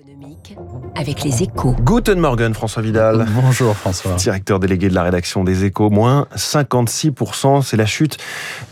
économique avec les échos. Guten Morgen, François Vidal. Bonjour François. Directeur délégué de la rédaction des échos, moins 56%, c'est la chute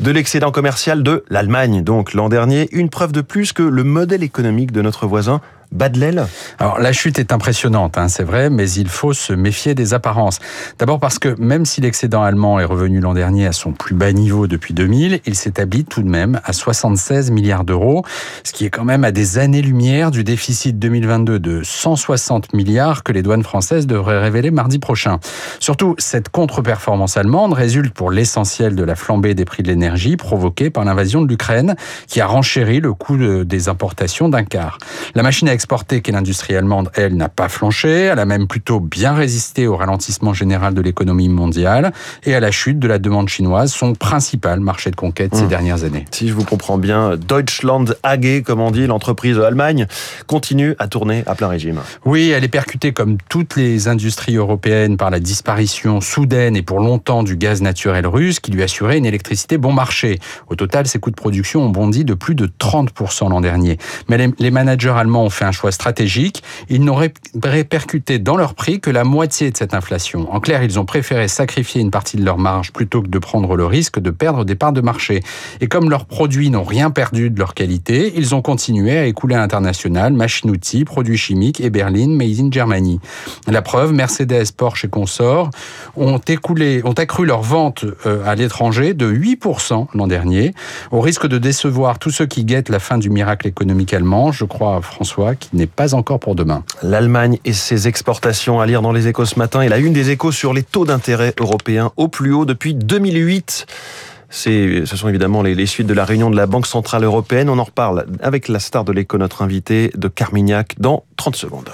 de l'excédent commercial de l'Allemagne. Donc l'an dernier, une preuve de plus que le modèle économique de notre voisin bas de l'aile? Alors la chute est impressionnante, hein, c'est vrai, mais il faut se méfier des apparences. D'abord parce que même si l'excédent allemand est revenu l'an dernier à son plus bas niveau depuis 2000, il s'établit tout de même à 76 milliards d'euros, ce qui est quand même à des années-lumière du déficit 2022 de 160 milliards que les douanes françaises devraient révéler mardi prochain. Surtout, cette contre-performance allemande résulte pour l'essentiel de la flambée des prix de l'énergie provoquée par l'invasion de l'Ukraine, qui a renchéri le coût des importations d'un quart. La machine à exporter qu'est l'industrie allemande, elle, n'a pas flanché. Elle a même plutôt bien résisté au ralentissement général de l'économie mondiale et à la chute de la demande chinoise, son principal marché de conquête ces mmh. dernières années. Si je vous comprends bien, Deutschland AG, comme on dit, l'entreprise Allemagne, continue à tourner à plein régime. Oui, elle est percutée comme toutes les industries européennes par la disparition soudaine et pour longtemps du gaz naturel russe qui lui assurait une électricité bon marché. Au total, ses coûts de production ont bondi de plus de 30% l'an dernier. Mais les managers allemands ont fait un choix stratégique. Ils n'auraient répercuté dans leur prix que la moitié de cette inflation. En clair, ils ont préféré sacrifier une partie de leur marge plutôt que de prendre le risque de perdre des parts de marché. Et comme leurs produits n'ont rien perdu de leur qualité, ils ont continué à écouler à l'international machines-outils, produits chimiques et Berlin, made in Germany. La preuve, Mercedes, Porsche et consorts ont écoulé, ont accru leurs ventes euh, à l'étranger de 8% l'an dernier, au risque de décevoir tous ceux qui guettent la fin du miracle économique allemand. Je crois, François, qui n'est pas encore pour demain. L'Allemagne et ses exportations à lire dans les échos ce matin et la une des échos sur les taux d'intérêt européens au plus haut depuis 2008. ce sont évidemment les, suites de la réunion de la Banque Centrale Européenne. On en reparle avec la star de l'écho, notre invité de Carmignac, dans 30 secondes.